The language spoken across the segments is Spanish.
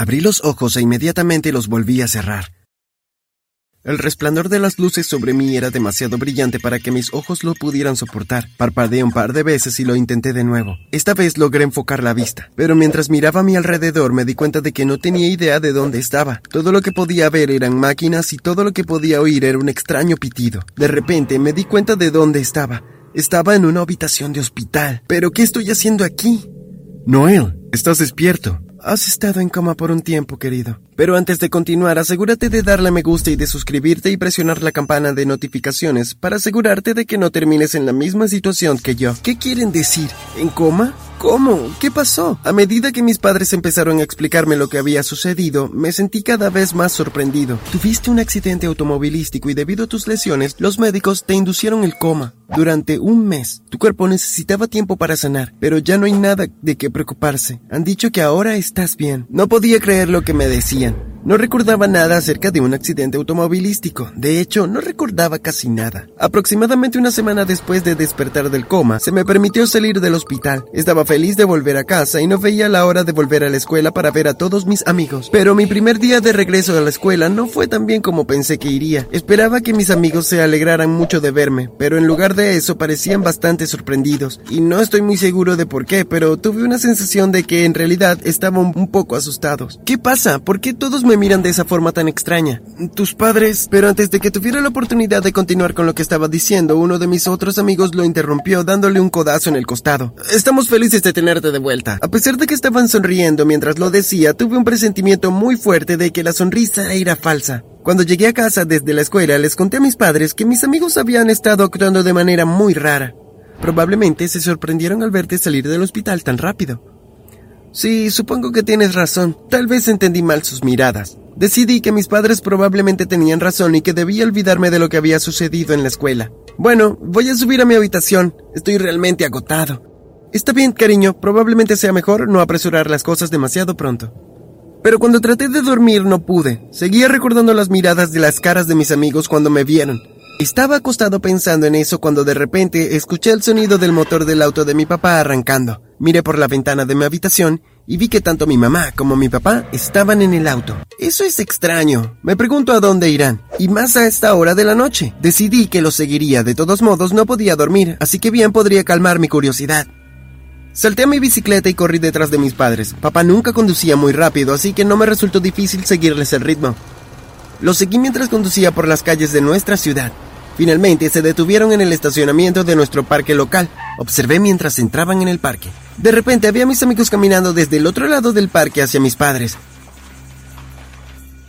Abrí los ojos e inmediatamente los volví a cerrar. El resplandor de las luces sobre mí era demasiado brillante para que mis ojos lo pudieran soportar. Parpadeé un par de veces y lo intenté de nuevo. Esta vez logré enfocar la vista, pero mientras miraba a mi alrededor me di cuenta de que no tenía idea de dónde estaba. Todo lo que podía ver eran máquinas y todo lo que podía oír era un extraño pitido. De repente me di cuenta de dónde estaba. Estaba en una habitación de hospital. ¿Pero qué estoy haciendo aquí? Noel, estás despierto. Has estado en coma por un tiempo, querido. Pero antes de continuar, asegúrate de darle me gusta y de suscribirte y presionar la campana de notificaciones para asegurarte de que no termines en la misma situación que yo. ¿Qué quieren decir? ¿En coma? ¿Cómo? ¿Qué pasó? A medida que mis padres empezaron a explicarme lo que había sucedido, me sentí cada vez más sorprendido. Tuviste un accidente automovilístico y debido a tus lesiones, los médicos te inducieron el coma. Durante un mes, tu cuerpo necesitaba tiempo para sanar, pero ya no hay nada de qué preocuparse. Han dicho que ahora estás bien. No podía creer lo que me decían. No recordaba nada acerca de un accidente automovilístico. De hecho, no recordaba casi nada. Aproximadamente una semana después de despertar del coma, se me permitió salir del hospital. Estaba feliz de volver a casa y no veía la hora de volver a la escuela para ver a todos mis amigos. Pero mi primer día de regreso a la escuela no fue tan bien como pensé que iría. Esperaba que mis amigos se alegraran mucho de verme, pero en lugar de eso parecían bastante sorprendidos. Y no estoy muy seguro de por qué, pero tuve una sensación de que en realidad un poco asustados. ¿Qué pasa? ¿Por qué todos me miran de esa forma tan extraña? Tus padres... Pero antes de que tuviera la oportunidad de continuar con lo que estaba diciendo, uno de mis otros amigos lo interrumpió dándole un codazo en el costado. Estamos felices de tenerte de vuelta. A pesar de que estaban sonriendo mientras lo decía, tuve un presentimiento muy fuerte de que la sonrisa era falsa. Cuando llegué a casa desde la escuela, les conté a mis padres que mis amigos habían estado actuando de manera muy rara. Probablemente se sorprendieron al verte salir del hospital tan rápido. Sí, supongo que tienes razón. Tal vez entendí mal sus miradas. Decidí que mis padres probablemente tenían razón y que debía olvidarme de lo que había sucedido en la escuela. Bueno, voy a subir a mi habitación. Estoy realmente agotado. Está bien, cariño, probablemente sea mejor no apresurar las cosas demasiado pronto. Pero cuando traté de dormir no pude. Seguía recordando las miradas de las caras de mis amigos cuando me vieron. Estaba acostado pensando en eso cuando de repente escuché el sonido del motor del auto de mi papá arrancando. Miré por la ventana de mi habitación y vi que tanto mi mamá como mi papá estaban en el auto. Eso es extraño. Me pregunto a dónde irán. Y más a esta hora de la noche. Decidí que los seguiría. De todos modos, no podía dormir, así que bien podría calmar mi curiosidad. Salté a mi bicicleta y corrí detrás de mis padres. Papá nunca conducía muy rápido, así que no me resultó difícil seguirles el ritmo. Los seguí mientras conducía por las calles de nuestra ciudad. Finalmente se detuvieron en el estacionamiento de nuestro parque local. Observé mientras entraban en el parque. De repente había mis amigos caminando desde el otro lado del parque hacia mis padres.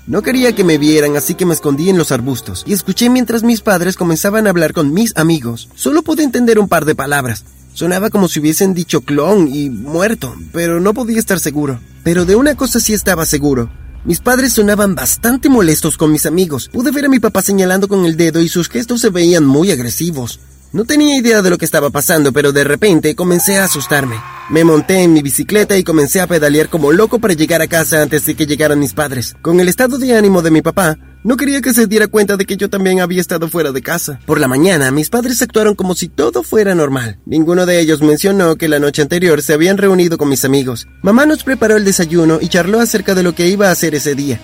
No quería que me vieran, así que me escondí en los arbustos y escuché mientras mis padres comenzaban a hablar con mis amigos. Solo pude entender un par de palabras. Sonaba como si hubiesen dicho clon y muerto, pero no podía estar seguro. Pero de una cosa sí estaba seguro. Mis padres sonaban bastante molestos con mis amigos. Pude ver a mi papá señalando con el dedo y sus gestos se veían muy agresivos. No tenía idea de lo que estaba pasando, pero de repente comencé a asustarme. Me monté en mi bicicleta y comencé a pedalear como loco para llegar a casa antes de que llegaran mis padres. Con el estado de ánimo de mi papá, no quería que se diera cuenta de que yo también había estado fuera de casa. Por la mañana, mis padres actuaron como si todo fuera normal. Ninguno de ellos mencionó que la noche anterior se habían reunido con mis amigos. Mamá nos preparó el desayuno y charló acerca de lo que iba a hacer ese día.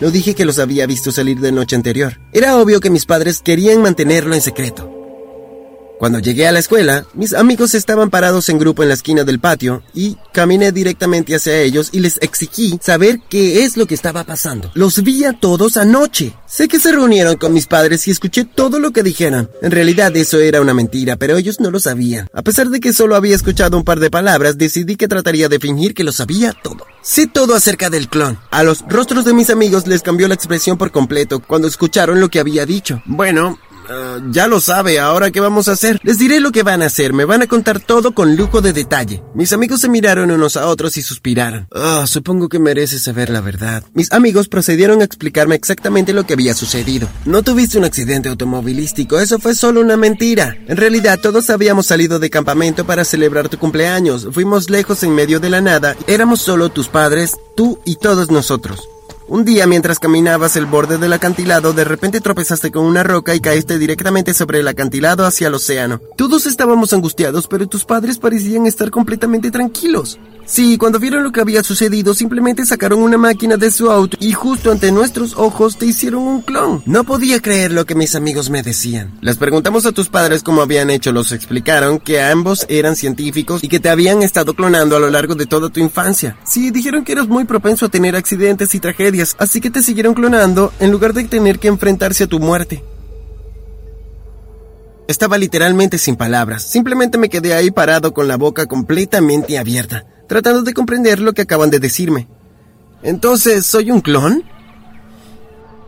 No dije que los había visto salir de noche anterior. Era obvio que mis padres querían mantenerlo en secreto. Cuando llegué a la escuela, mis amigos estaban parados en grupo en la esquina del patio y caminé directamente hacia ellos y les exigí saber qué es lo que estaba pasando. Los vi a todos anoche. Sé que se reunieron con mis padres y escuché todo lo que dijeron. En realidad eso era una mentira, pero ellos no lo sabían. A pesar de que solo había escuchado un par de palabras, decidí que trataría de fingir que lo sabía todo. Sé todo acerca del clon. A los rostros de mis amigos les cambió la expresión por completo cuando escucharon lo que había dicho. Bueno, Ah, ya lo sabe, ahora qué vamos a hacer. Les diré lo que van a hacer, me van a contar todo con lujo de detalle. Mis amigos se miraron unos a otros y suspiraron. Ah, supongo que mereces saber la verdad. Mis amigos procedieron a explicarme exactamente lo que había sucedido. No tuviste un accidente automovilístico, eso fue solo una mentira. En realidad todos habíamos salido de campamento para celebrar tu cumpleaños. Fuimos lejos en medio de la nada. Éramos solo tus padres, tú y todos nosotros. Un día, mientras caminabas el borde del acantilado, de repente tropezaste con una roca y caíste directamente sobre el acantilado hacia el océano. Todos estábamos angustiados, pero tus padres parecían estar completamente tranquilos. Sí, cuando vieron lo que había sucedido, simplemente sacaron una máquina de su auto y justo ante nuestros ojos te hicieron un clon. No podía creer lo que mis amigos me decían. Les preguntamos a tus padres cómo habían hecho, los explicaron que ambos eran científicos y que te habían estado clonando a lo largo de toda tu infancia. Sí, dijeron que eras muy propenso a tener accidentes y tragedias, así que te siguieron clonando en lugar de tener que enfrentarse a tu muerte. Estaba literalmente sin palabras, simplemente me quedé ahí parado con la boca completamente abierta tratando de comprender lo que acaban de decirme. Entonces, ¿soy un clon?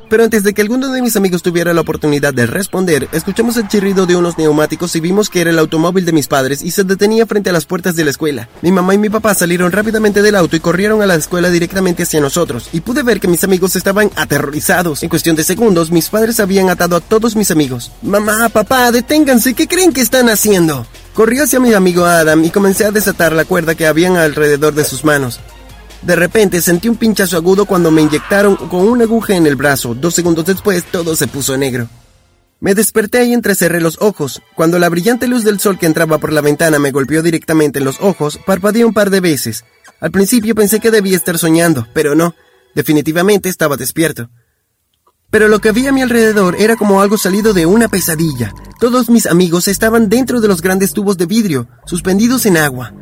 Pero antes de que alguno de mis amigos tuviera la oportunidad de responder, escuchamos el chirrido de unos neumáticos y vimos que era el automóvil de mis padres y se detenía frente a las puertas de la escuela. Mi mamá y mi papá salieron rápidamente del auto y corrieron a la escuela directamente hacia nosotros, y pude ver que mis amigos estaban aterrorizados. En cuestión de segundos, mis padres habían atado a todos mis amigos. Mamá, papá, deténganse, ¿qué creen que están haciendo? Corrí hacia mi amigo Adam y comencé a desatar la cuerda que habían alrededor de sus manos. De repente sentí un pinchazo agudo cuando me inyectaron con una aguja en el brazo. Dos segundos después todo se puso negro. Me desperté y entrecerré los ojos. Cuando la brillante luz del sol que entraba por la ventana me golpeó directamente en los ojos, parpadeé un par de veces. Al principio pensé que debía estar soñando, pero no. Definitivamente estaba despierto. Pero lo que había a mi alrededor era como algo salido de una pesadilla. Todos mis amigos estaban dentro de los grandes tubos de vidrio, suspendidos en agua.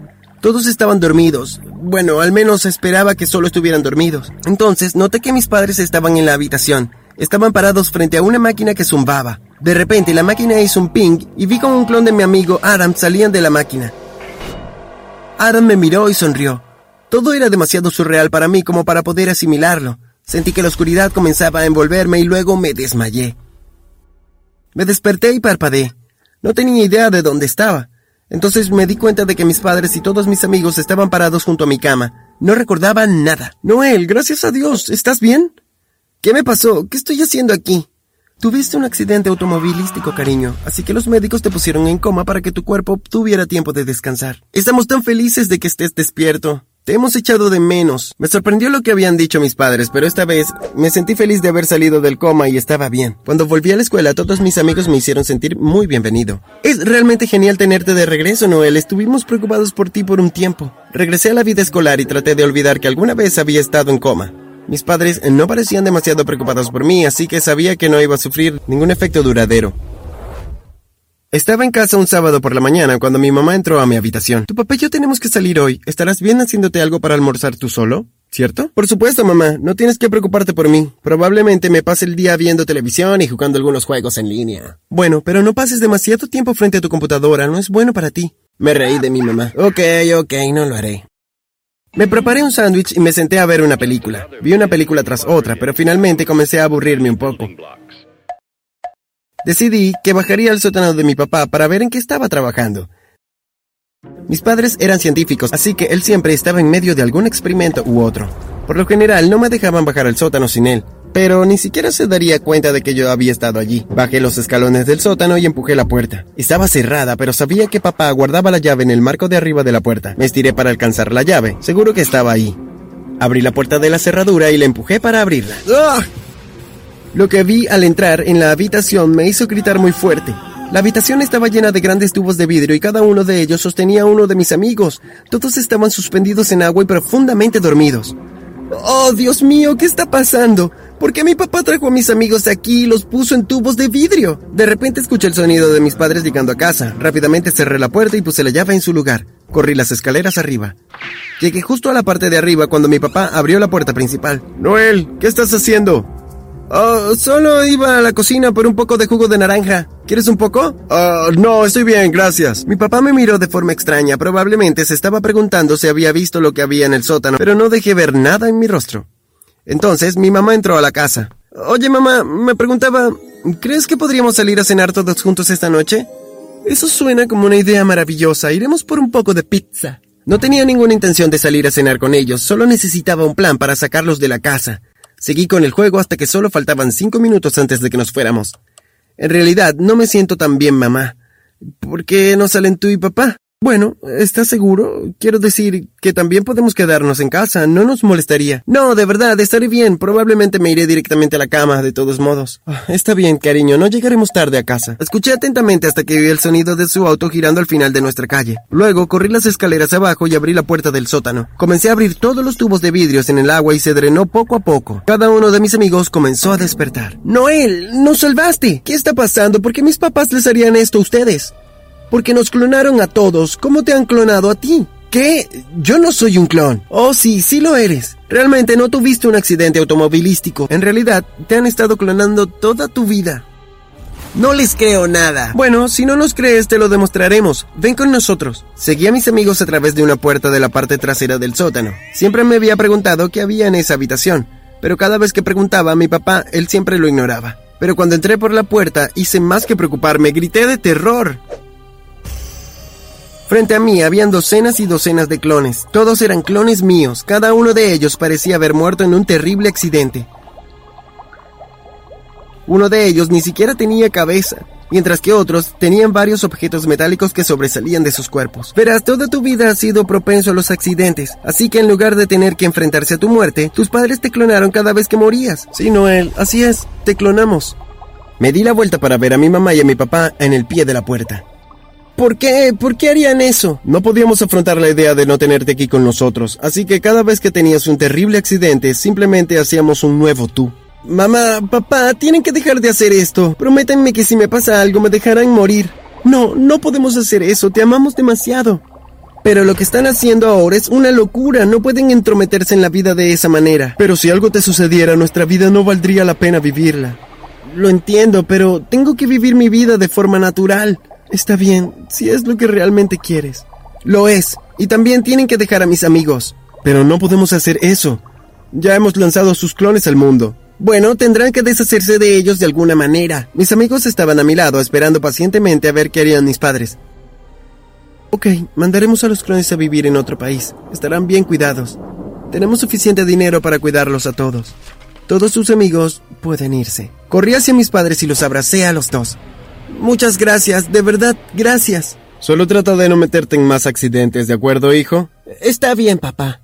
Todos estaban dormidos. Bueno, al menos esperaba que solo estuvieran dormidos. Entonces noté que mis padres estaban en la habitación. Estaban parados frente a una máquina que zumbaba. De repente la máquina hizo un ping y vi como un clon de mi amigo Adam salían de la máquina. Adam me miró y sonrió. Todo era demasiado surreal para mí como para poder asimilarlo. Sentí que la oscuridad comenzaba a envolverme y luego me desmayé. Me desperté y parpadeé. No tenía idea de dónde estaba. Entonces me di cuenta de que mis padres y todos mis amigos estaban parados junto a mi cama. No recordaba nada. Noel, gracias a Dios, ¿estás bien? ¿Qué me pasó? ¿Qué estoy haciendo aquí? Tuviste un accidente automovilístico, cariño, así que los médicos te pusieron en coma para que tu cuerpo tuviera tiempo de descansar. Estamos tan felices de que estés despierto. Te hemos echado de menos. Me sorprendió lo que habían dicho mis padres, pero esta vez me sentí feliz de haber salido del coma y estaba bien. Cuando volví a la escuela, todos mis amigos me hicieron sentir muy bienvenido. Es realmente genial tenerte de regreso, Noel. Estuvimos preocupados por ti por un tiempo. Regresé a la vida escolar y traté de olvidar que alguna vez había estado en coma. Mis padres no parecían demasiado preocupados por mí, así que sabía que no iba a sufrir ningún efecto duradero. Estaba en casa un sábado por la mañana cuando mi mamá entró a mi habitación. Tu papá y yo tenemos que salir hoy. ¿Estarás bien haciéndote algo para almorzar tú solo? ¿Cierto? Por supuesto, mamá. No tienes que preocuparte por mí. Probablemente me pase el día viendo televisión y jugando algunos juegos en línea. Bueno, pero no pases demasiado tiempo frente a tu computadora. No es bueno para ti. Me reí de mi mamá. Ok, ok, no lo haré. Me preparé un sándwich y me senté a ver una película. Vi una película tras otra, pero finalmente comencé a aburrirme un poco. Decidí que bajaría al sótano de mi papá para ver en qué estaba trabajando. Mis padres eran científicos, así que él siempre estaba en medio de algún experimento u otro. Por lo general no me dejaban bajar al sótano sin él, pero ni siquiera se daría cuenta de que yo había estado allí. Bajé los escalones del sótano y empujé la puerta. Estaba cerrada, pero sabía que papá guardaba la llave en el marco de arriba de la puerta. Me estiré para alcanzar la llave, seguro que estaba ahí. Abrí la puerta de la cerradura y la empujé para abrirla. ¡Ah! Lo que vi al entrar en la habitación me hizo gritar muy fuerte. La habitación estaba llena de grandes tubos de vidrio y cada uno de ellos sostenía a uno de mis amigos. Todos estaban suspendidos en agua y profundamente dormidos. ¡Oh, Dios mío! ¿Qué está pasando? ¿Por qué mi papá trajo a mis amigos aquí y los puso en tubos de vidrio? De repente escuché el sonido de mis padres llegando a casa. Rápidamente cerré la puerta y puse la llave en su lugar. Corrí las escaleras arriba. Llegué justo a la parte de arriba cuando mi papá abrió la puerta principal. Noel, ¿qué estás haciendo? Oh, solo iba a la cocina por un poco de jugo de naranja. ¿Quieres un poco? Oh, no, estoy bien, gracias. Mi papá me miró de forma extraña. Probablemente se estaba preguntando si había visto lo que había en el sótano, pero no dejé ver nada en mi rostro. Entonces mi mamá entró a la casa. Oye, mamá, me preguntaba, ¿crees que podríamos salir a cenar todos juntos esta noche? Eso suena como una idea maravillosa. Iremos por un poco de pizza. No tenía ninguna intención de salir a cenar con ellos, solo necesitaba un plan para sacarlos de la casa. Seguí con el juego hasta que solo faltaban cinco minutos antes de que nos fuéramos. En realidad, no me siento tan bien, mamá. ¿Por qué no salen tú y papá? Bueno, ¿estás seguro? Quiero decir que también podemos quedarnos en casa, no nos molestaría. No, de verdad, estaré bien. Probablemente me iré directamente a la cama, de todos modos. Ah, está bien, cariño, no llegaremos tarde a casa. Escuché atentamente hasta que oí el sonido de su auto girando al final de nuestra calle. Luego corrí las escaleras abajo y abrí la puerta del sótano. Comencé a abrir todos los tubos de vidrios en el agua y se drenó poco a poco. Cada uno de mis amigos comenzó a despertar. Noel, nos salvaste. ¿Qué está pasando? ¿Por qué mis papás les harían esto a ustedes? Porque nos clonaron a todos. ¿Cómo te han clonado a ti? ¿Qué? Yo no soy un clon. Oh, sí, sí lo eres. Realmente no tuviste un accidente automovilístico. En realidad, te han estado clonando toda tu vida. No les creo nada. Bueno, si no nos crees, te lo demostraremos. Ven con nosotros. Seguí a mis amigos a través de una puerta de la parte trasera del sótano. Siempre me había preguntado qué había en esa habitación, pero cada vez que preguntaba a mi papá, él siempre lo ignoraba. Pero cuando entré por la puerta, hice más que preocuparme, grité de terror. Frente a mí habían docenas y docenas de clones. Todos eran clones míos. Cada uno de ellos parecía haber muerto en un terrible accidente. Uno de ellos ni siquiera tenía cabeza, mientras que otros tenían varios objetos metálicos que sobresalían de sus cuerpos. Verás, toda tu vida has sido propenso a los accidentes, así que en lugar de tener que enfrentarse a tu muerte, tus padres te clonaron cada vez que morías. Sí, Noel, así es, te clonamos. Me di la vuelta para ver a mi mamá y a mi papá en el pie de la puerta. ¿Por qué? ¿Por qué harían eso? No podíamos afrontar la idea de no tenerte aquí con nosotros, así que cada vez que tenías un terrible accidente, simplemente hacíamos un nuevo tú. Mamá, papá, tienen que dejar de hacer esto. Prométanme que si me pasa algo me dejarán morir. No, no podemos hacer eso, te amamos demasiado. Pero lo que están haciendo ahora es una locura, no pueden entrometerse en la vida de esa manera. Pero si algo te sucediera, nuestra vida no valdría la pena vivirla. Lo entiendo, pero tengo que vivir mi vida de forma natural. Está bien, si es lo que realmente quieres. Lo es, y también tienen que dejar a mis amigos. Pero no podemos hacer eso. Ya hemos lanzado sus clones al mundo. Bueno, tendrán que deshacerse de ellos de alguna manera. Mis amigos estaban a mi lado esperando pacientemente a ver qué harían mis padres. Ok, mandaremos a los clones a vivir en otro país. Estarán bien cuidados. Tenemos suficiente dinero para cuidarlos a todos. Todos sus amigos pueden irse. Corrí hacia mis padres y los abracé a los dos. Muchas gracias, de verdad, gracias. Solo trata de no meterte en más accidentes, ¿de acuerdo, hijo? Está bien, papá.